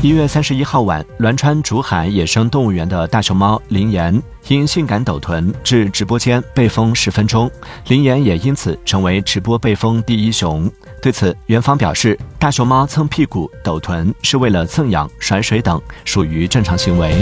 一月三十一号晚，栾川竹海野生动物园的大熊猫林岩因性感抖臀至直播间被封十分钟，林岩也因此成为直播被封第一熊。对此，园方表示，大熊猫蹭屁股、抖臀是为了蹭痒、甩水等，属于正常行为。